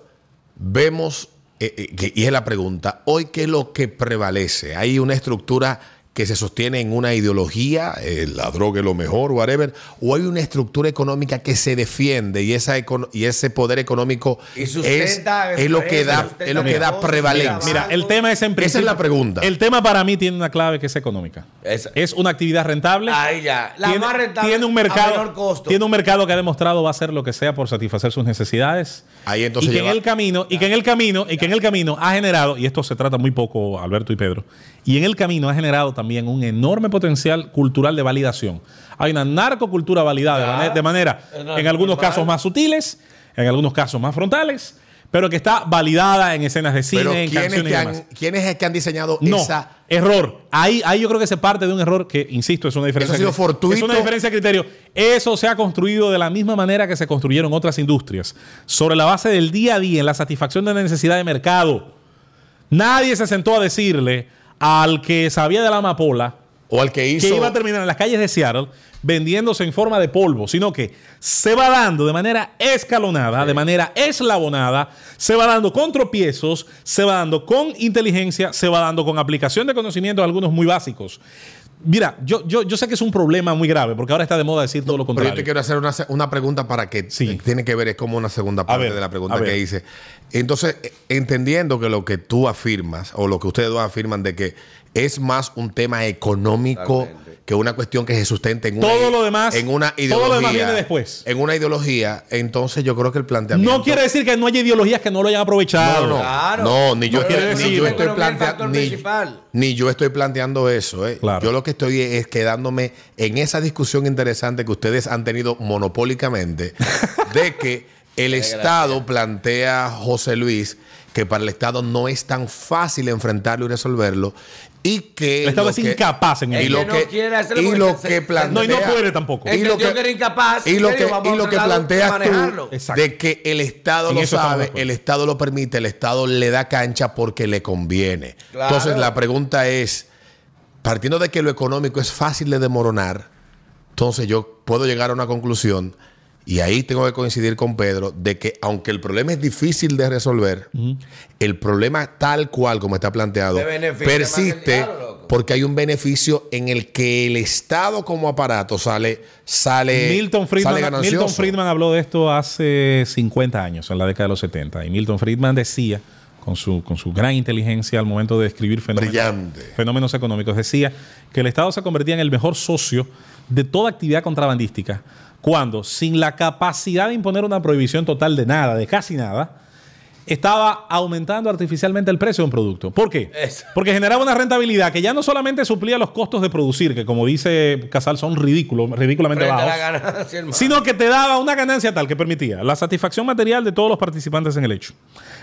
vemos, eh, eh, que- y es la pregunta, hoy qué es lo que prevalece. Hay una estructura que se sostiene en una ideología, eh, la droga es lo mejor, whatever, o hay una estructura económica que se defiende y, esa econo- y ese poder económico Y es, sustenta es lo que da, es lo que da prevalencia. Mira, el tema es en Esa es la pregunta. El tema para mí tiene una clave que es económica. Esa. Es una actividad rentable. Ahí ya. La tiene, más rentable tiene un a mercado, menor costo. Tiene un mercado que ha demostrado va a hacer lo que sea por satisfacer sus necesidades. Ahí entonces y que lleva- en el camino, y que en el camino, y que en el camino ha generado, y esto se trata muy poco, Alberto y Pedro, y en el camino ha generado también un enorme potencial cultural de validación. Hay una narcocultura validada de manera, de manera, en algunos casos más sutiles, en algunos casos más frontales, pero que está validada en escenas de cine, Pero en ¿quiénes, canciones que y demás. ¿quiénes es que han diseñado No, esa? error. Ahí, ahí yo creo que se parte de un error que, insisto, es una diferencia. ha sido fortuito. Es una diferencia de criterio. Eso se ha construido de la misma manera que se construyeron otras industrias, sobre la base del día a día, en la satisfacción de la necesidad de mercado. Nadie se sentó a decirle al que sabía de la amapola O al que hizo. que iba a terminar en las calles de Seattle vendiéndose en forma de polvo, sino que se va dando de manera escalonada, de manera eslabonada, se va dando con tropiezos, se va dando con inteligencia, se va dando con aplicación de conocimientos, algunos muy básicos. Mira, yo, yo, yo sé que es un problema muy grave, porque ahora está de moda decir todo lo Pero yo contrario. te quiero hacer una, una pregunta para que Sí. tiene que ver, es como una segunda parte ver, de la pregunta que hice. Entonces, eh, entendiendo que lo que tú afirmas, o lo que ustedes dos afirman, de que es más un tema económico Totalmente. Que una cuestión que se sustenta en una, Todo lo demás- en una todo ideología. lo demás viene después. En una ideología, entonces yo creo que el planteamiento. no quiere decir que no haya ideologías que no lo hayan aprovechado. No, no, Claro. no, ni yo, decir- ni yo estoy planteando ni, ni yo estoy planteando eso. eh. Claro. Yo lo que estoy es quedándome en esa discusión interesante que ustedes han tenido monopólicamente de que el Estado plantea José Luis que para el Estado no es tan fácil enfrentarlo y resolverlo y que El Estado es que- incapaz en y ello. lo que no quiere hacerlo y lo que plantea No, y no puede tampoco. Y lo el que- incapaz, y lo ¿qué que, y lo que planteas manejarlo. tú Exacto. de que el Estado En lo sabe, el Estado lo permite, el Estado le da cancha porque le conviene. Claro. Entonces la pregunta es, partiendo de que lo económico es fácil de demoronar, entonces yo puedo llegar a una conclusión y ahí tengo que coincidir con Pedro de que aunque el problema es difícil de resolver, el problema tal cual como está planteado persiste diablo, porque hay un beneficio en el que el Estado como aparato sale sale Milton sale Friedman, ganancioso. Milton Friedman habló de esto hace 50 años, en la década de los 70. Y Milton Friedman decía, con su, con su gran inteligencia al momento de describir fenómenos, fenómenos económicos, decía que el Estado se convertía en el mejor socio de toda actividad contrabandística cuando, sin la capacidad de imponer una prohibición total de nada, de casi nada, estaba aumentando artificialmente el precio de un producto. ¿Por qué? Eso. Porque generaba una rentabilidad que ya no solamente suplía los costos de producir, que como dice Casal son ridículos, ridículamente bajos, ganancia, sino que te daba una ganancia tal que permitía la satisfacción material de todos los participantes en el hecho,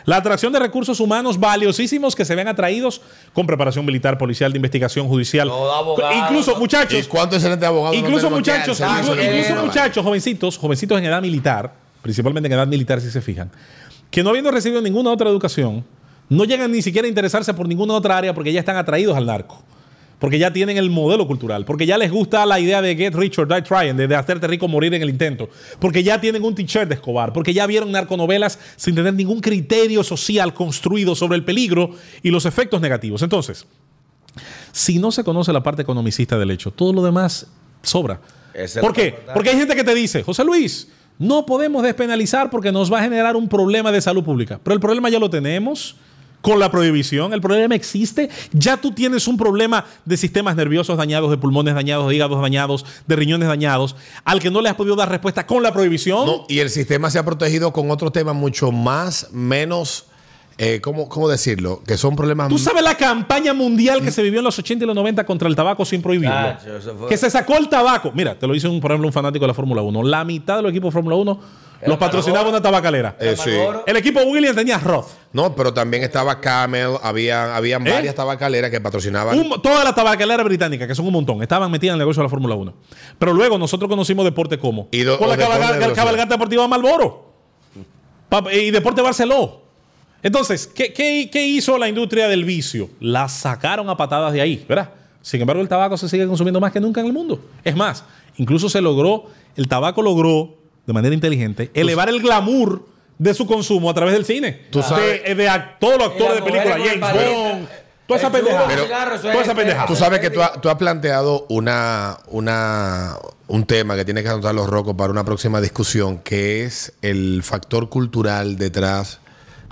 la atracción de recursos humanos valiosísimos que se ven atraídos con preparación militar, policial, de investigación judicial, Todo abogado, incluso. ¿Y muchachos, cuántos excelentes abogados no incluso muchachos, incluso muchachos, jovencitos, jovencitos en edad militar, principalmente en edad militar si se fijan, que no habiendo recibido ninguna otra educación, no llegan ni siquiera a interesarse por ninguna otra área porque ya están atraídos al narco. Porque ya tienen el modelo cultural, porque ya les gusta la idea de get rich or die trying, de, de hacerte rico morir en el intento, porque ya tienen un t-shirt de Escobar, porque ya vieron narconovelas sin tener ningún criterio social construido sobre el peligro y los efectos negativos. Entonces, si no se conoce la parte economicista del hecho, todo lo demás sobra. ¿Por qué? Porque hay gente que te dice, José Luis, no podemos despenalizar porque nos va a generar un problema de salud pública. Pero el problema ya lo tenemos con la prohibición. El problema existe. Ya tú tienes un problema de sistemas nerviosos dañados, de pulmones dañados, de hígados dañados, de riñones dañados, al que no le has podido dar respuesta con la prohibición. No, y el sistema se ha protegido con otros temas mucho más, menos, eh, ¿cómo, ¿cómo decirlo? Que son problemas... Tú sabes la campaña mundial que se vivió en los 80 y los 90 contra el tabaco sin prohibirlo. Fue- Que se sacó el tabaco. Mira, te lo dice, un, por ejemplo, un fanático de la Fórmula 1. La mitad de los equipos de Fórmula 1 los patrocinaba una tabacalera. Eh, sí. El equipo Williams tenía Roth. No, pero también estaba Camel, había, habían ¿Eh? varias tabacaleras que patrocinaban. Un- toda la tabacalera británica, que son un montón, estaban metidas en el negocio de la Fórmula 1. Pero luego nosotros conocimos deporte como Y do- con la de cabalgata deportiva Malboro y deporte Barceló. Entonces, ¿qué, qué, qué hizo la industria del vicio? La sacaron a patadas de ahí, ¿verdad? Sin embargo, el tabaco se sigue consumiendo más que nunca en el mundo. Es más, incluso se logró, el tabaco logró, de manera inteligente, elevar el glamour de su consumo a través del cine. Tú sabes- de, de act- todos los actores de Y la película, mujer con James Bond, Toda esa Toda pendejada. Tú sabes que tú, has- tú has planteado una, una, un tema que tiene que anotar los rocos para una próxima discusión, que es el factor cultural detrás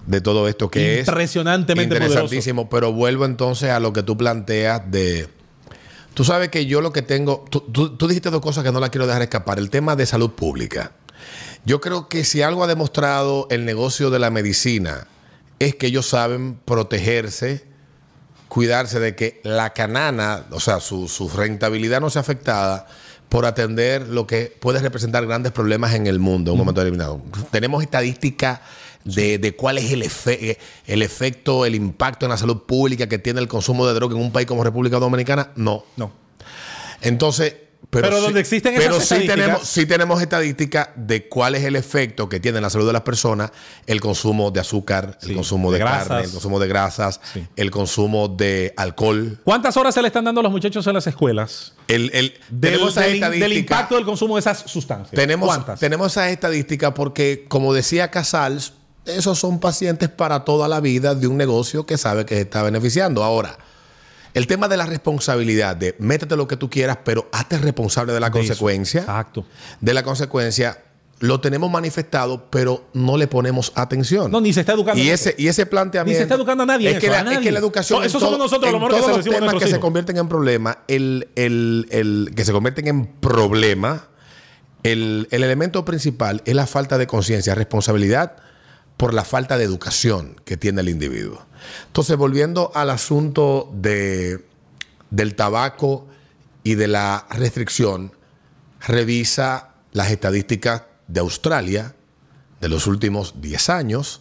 de todo esto, que es Impresionantemente interesantísimo. Pero vuelvo entonces a lo que tú planteas de... Tú sabes que yo lo que tengo... Tú, tú- tú dijiste dos cosas que no las quiero dejar escapar. El tema de salud pública. Yo creo que si algo ha demostrado el negocio de la medicina es que ellos saben protegerse cuidarse de que la canana, o sea, su, su rentabilidad no sea afectada por atender lo que puede representar grandes problemas en el mundo en un momento determinado. Tenemos estadística de, de cuál es el, efe- el efecto, el impacto en la salud pública que tiene el consumo de droga en un país como República Dominicana. No. No. Entonces, pero, Pero sí- donde existen esas pero sí estadísticas- tenemos, sí tenemos estadística de cuál es el efecto que tiene en la salud de las personas el consumo de azúcar, Sí, el consumo de carne, el consumo de grasas, Sí. el consumo de alcohol. ¿Cuántas horas se le están dando a los muchachos en las escuelas? El, el- Del, tenemos esa del- estadística. del impacto del consumo de esas sustancias. tenemos, ¿Cuántas? tenemos esa estadística porque, como decía Casals, esos son pacientes para toda la vida de un negocio que sabe que se está beneficiando. Ahora, el tema de la responsabilidad, de métete lo que tú quieras, pero hazte responsable de la De eso. consecuencia. Exacto. De la consecuencia, lo tenemos manifestado, pero no le ponemos atención. No, ni se está educando. Y ese, y ese planteamiento. Ni se está educando a nadie Es que, eso, la, a nadie. es que la educación. En eso somos nosotros, lo en que todos se lo los temas que se convierten en problema, el, el- el- que se convierten en problema, el, el elemento principal es la falta de conciencia, responsabilidad por la falta de educación que tiene el individuo. Entonces, volviendo al asunto de, del tabaco y de la restricción, revisa las estadísticas de Australia de los últimos 10 años,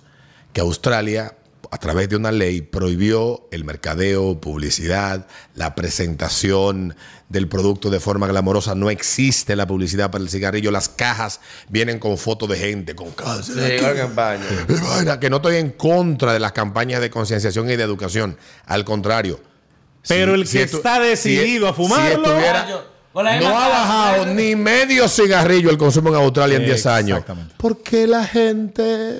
que Australia, a través de una ley, prohibió el mercadeo, publicidad, la presentación del producto de forma glamorosa. No existe la publicidad para el cigarrillo. Las cajas vienen con fotos de gente, con cáncer. Sí, aquí. igual que vaina, no estoy en contra de las campañas de concienciación y de educación. Al contrario. Pero el que está decidido a fumarlo- estuviera- la no ha bajado ni medio cigarrillo el consumo en Australia en 10 años. Exactamente. Porque la gente,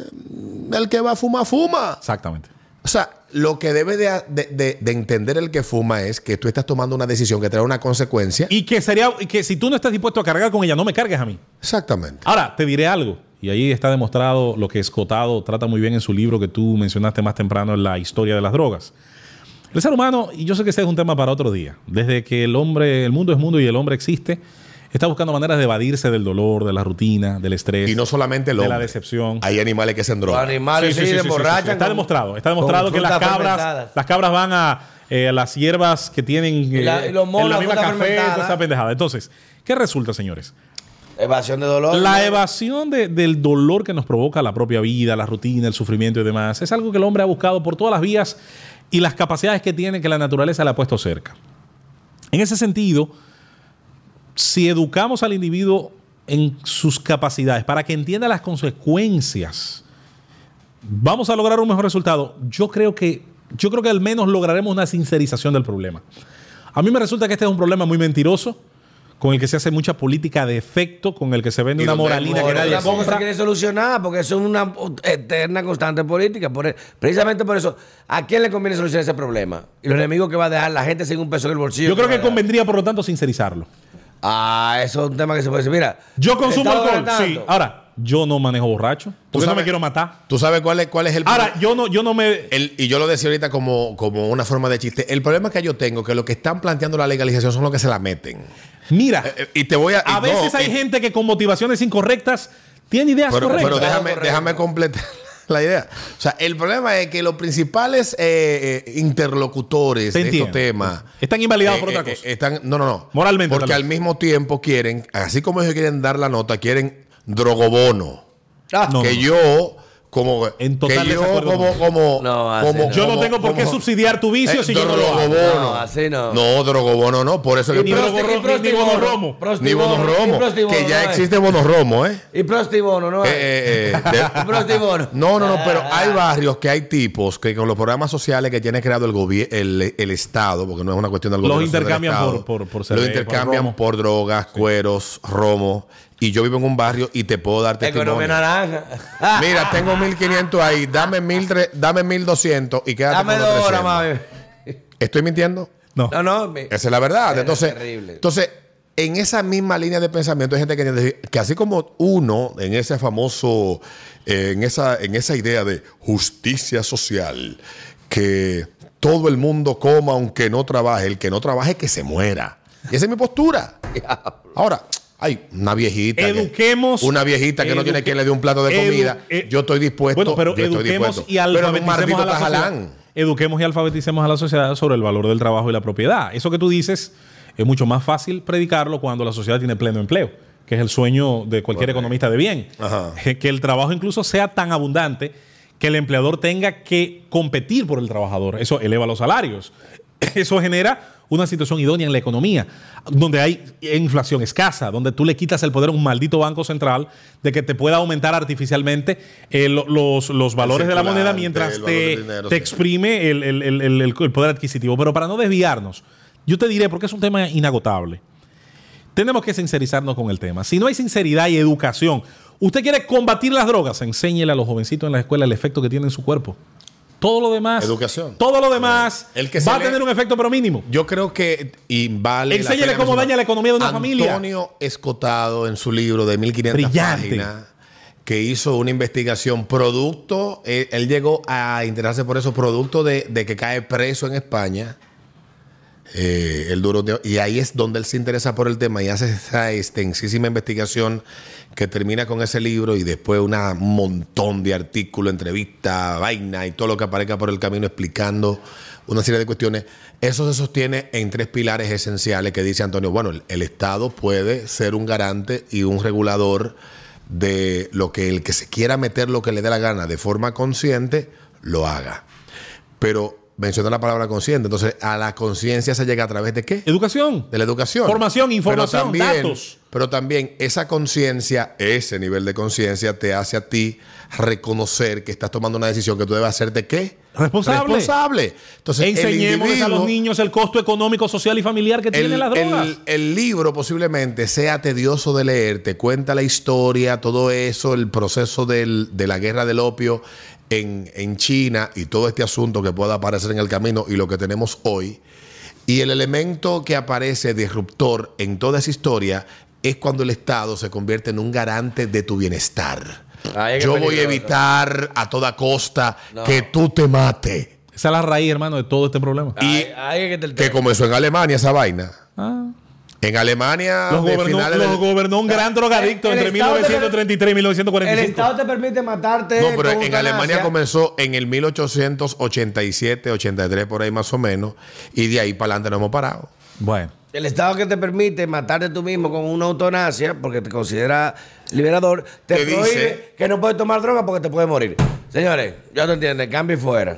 el que va a fumar, fuma. Exactamente. O sea, lo que debe de, de- de- de entender el que fuma es que tú estás tomando una decisión que trae una consecuencia. Y que sería, y que si tú no estás dispuesto a cargar con ella, no me cargues a mí. Exactamente. Ahora, te diré algo. Y ahí está demostrado lo que Escotado trata muy bien en su libro que tú mencionaste más temprano en la historia de las drogas. El ser humano, y yo sé que ese es un tema para otro día, desde que el hombre, el mundo es mundo y el hombre existe, está buscando maneras de evadirse del dolor, de la rutina, del estrés, Y no solamente el de hombre. la decepción. Hay animales que se Los drogan. animales Sí, sí, sí, sí, sí, sí, emborrachan sí. Está con- demostrado. Está demostrado que las cabras, las cabras van a eh, las hierbas que tienen Y la- eh, y los monos, en la la misma café, toda esa pendejada. Entonces, ¿qué resulta, señores? Evasión de dolor. La ¿no? evasión de- del dolor que nos provoca la propia vida, la rutina, el sufrimiento y demás, es algo que el hombre ha buscado por todas las vías y las capacidades que tiene que la naturaleza le ha puesto cerca. En ese sentido, si educamos al individuo en sus capacidades para que entienda las consecuencias, vamos a lograr un mejor resultado. Yo creo que, yo creo que al menos lograremos una sincerización del problema. A mí me resulta que este es un problema muy mentiroso, con el que se hace mucha política de efecto, con el que se vende Y una moralina que nadie tampoco se quiere solucionar porque eso es una eterna constante política. Por e- precisamente por eso, ¿a quién le conviene solucionar ese problema? Y los enemigos que va a dejar la gente sin un peso en el bolsillo. Yo creo que dejar. convendría, por lo tanto, sincerizarlo. Ah, eso es un tema que se puede decir. Mira, Yo consumo alcohol, sí. Ahora, yo no manejo borracho, no sabes- me quiero matar. ¿Tú sabes cuál es, cuál es el Ahora, yo no, yo no me... El- y yo lo decía ahorita como, como una forma de chiste. El problema que yo tengo es que los que están planteando la legalización son los que se la meten. Mira, Eh, Y te voy a. a veces no, hay y- gente que con motivaciones incorrectas tiene ideas Pero, correctas. pero déjame, Correcto. déjame completar la idea. O sea, el problema es que los principales eh, eh, interlocutores Te de estos entiendo. temas. Están invalidados eh, por otra eh, cosa. eh, están, no, no, no. Moralmente, Porque al mismo tiempo quieren, así como ellos quieren dar la nota, quieren drogobono. Ah, No, que no. yo, como. En total que yo, como. como, No, como- no. yo no tengo por qué subsidiar tu vicio Eh, si yo no lo hago. drogobono. No, así no. No, drogobono no. Por eso que. Ni prosti- ni- prostibono. ni Bono Romo. Ni bono Prostibono, romo. y prostibono, Que ya existe bono romo, ¿eh? Y prostibono, ¿no? Eh, eh, eh, de-. No, no, no, pero hay barrios que hay tipos que con los programas sociales que tiene creado el gobierno, el, el Estado, porque no es una cuestión del Los gobierno. del intercambian Estado, por- por- por Los cerveza, intercambian por por, drogas, cueros, romo. Y yo vivo en un barrio y te puedo dar testimonio. Economía naranja. Mira, tengo 1500 ahí, dame, 1000, dame 1200 y quédate Dame con los dos 300. horas, mami. ¿Estoy mintiendo? No. No, no. me- Esa es la verdad. Es Entonces, terrible. entonces, en esa misma línea de pensamiento hay gente que que así como uno, en ese famoso, eh, en, esa, en esa idea de justicia social, que todo el mundo coma aunque no trabaje, el que no trabaje que se muera. Y esa es mi postura. Ahora, hay una viejita. que- Eduquemos- una viejita que no tiene quien le dé un plato de edu- comida. eh, yo estoy dispuesto. Bueno, pero yo estoy eduquemos dispuesto. y alfabeticemos a la sociedad. Eduquemos y alfabeticemos a la sociedad sobre el valor del trabajo y la propiedad. Eso que tú dices es mucho más fácil predicarlo cuando la sociedad tiene pleno empleo, que es el sueño de cualquier economista de bien. Ajá. Que el trabajo incluso sea tan abundante que el empleador tenga que competir por el trabajador. Eso eleva los salarios. Eso genera una situación idónea en la economía, donde hay inflación escasa, donde tú le quitas el poder a un maldito banco central de que te pueda aumentar artificialmente eh, lo- los, los valores de la moneda mientras te, dinero, te exprime el, el- el- el- el poder adquisitivo. Pero para no desviarnos, yo te diré, porque es un tema inagotable, tenemos que sincerizarnos con el tema. Si no hay sinceridad y educación, usted quiere combatir las drogas, enséñele a los jovencitos en la escuela el efecto que tiene en su cuerpo. Todo lo demás. Educación. Todo lo demás El que se va a tener un efecto, pero mínimo. Yo creo que y vale. Enséñale cómo daña la economía de una familia. Antonio Escotado en su libro de 1500 Brillante. páginas que hizo una investigación producto, eh, él llegó a interesarse por eso, producto de, de que cae preso en España. Eh, el duro y ahí es donde él se interesa por el tema y hace esa extensísima investigación que termina con ese libro y después un montón de artículos, entrevistas, vaina y todo lo que aparezca por el camino explicando una serie de cuestiones. Eso se sostiene en tres pilares esenciales que dice Antonio. Bueno, el Estado puede ser un garante y un regulador de lo que el que se quiera meter lo que le dé la gana de forma consciente, lo haga. Pero mencionó la palabra consciente. Entonces, a la conciencia se llega a través de qué? Educación. De la educación. Formación, información, pero también, datos. Pero también esa conciencia, ese nivel de conciencia te hace a ti reconocer que estás tomando una decisión que tú debes hacerte qué? Responsable. Responsable. Entonces, el Enseñémosles a los niños el costo económico, social y familiar que tienen las drogas. el- el libro posiblemente sea tedioso de leer, te cuenta la historia, todo eso, el proceso del- de la guerra del opio en, en China y todo este asunto que pueda aparecer en el camino y lo que tenemos hoy. Y el elemento que aparece disruptor en toda esa historia es cuando el Estado se convierte en un garante de tu bienestar. Ay, Yo voy a evitar a toda costa No. que tú te mates. Esa es la raíz, hermano, de todo este problema. Y Ay, ay, es que te- que comenzó en Alemania esa vaina. Ah. En Alemania, Los gobernó, finales los del- gobernó un gran drogadicto el entre Estado te- 1933 y El 1945. Estado te permite matarte. No, pero con en. Alemania comenzó en el 1887, 83, por ahí más o menos, y de ahí para adelante no hemos parado. Bueno. El Estado que te permite matarte tú mismo con una eutanasia, porque te considera liberador, te, Te prohíbe dice- que no puedes tomar droga porque te puedes morir. Señores, ya te entiendes, cambio y fuera.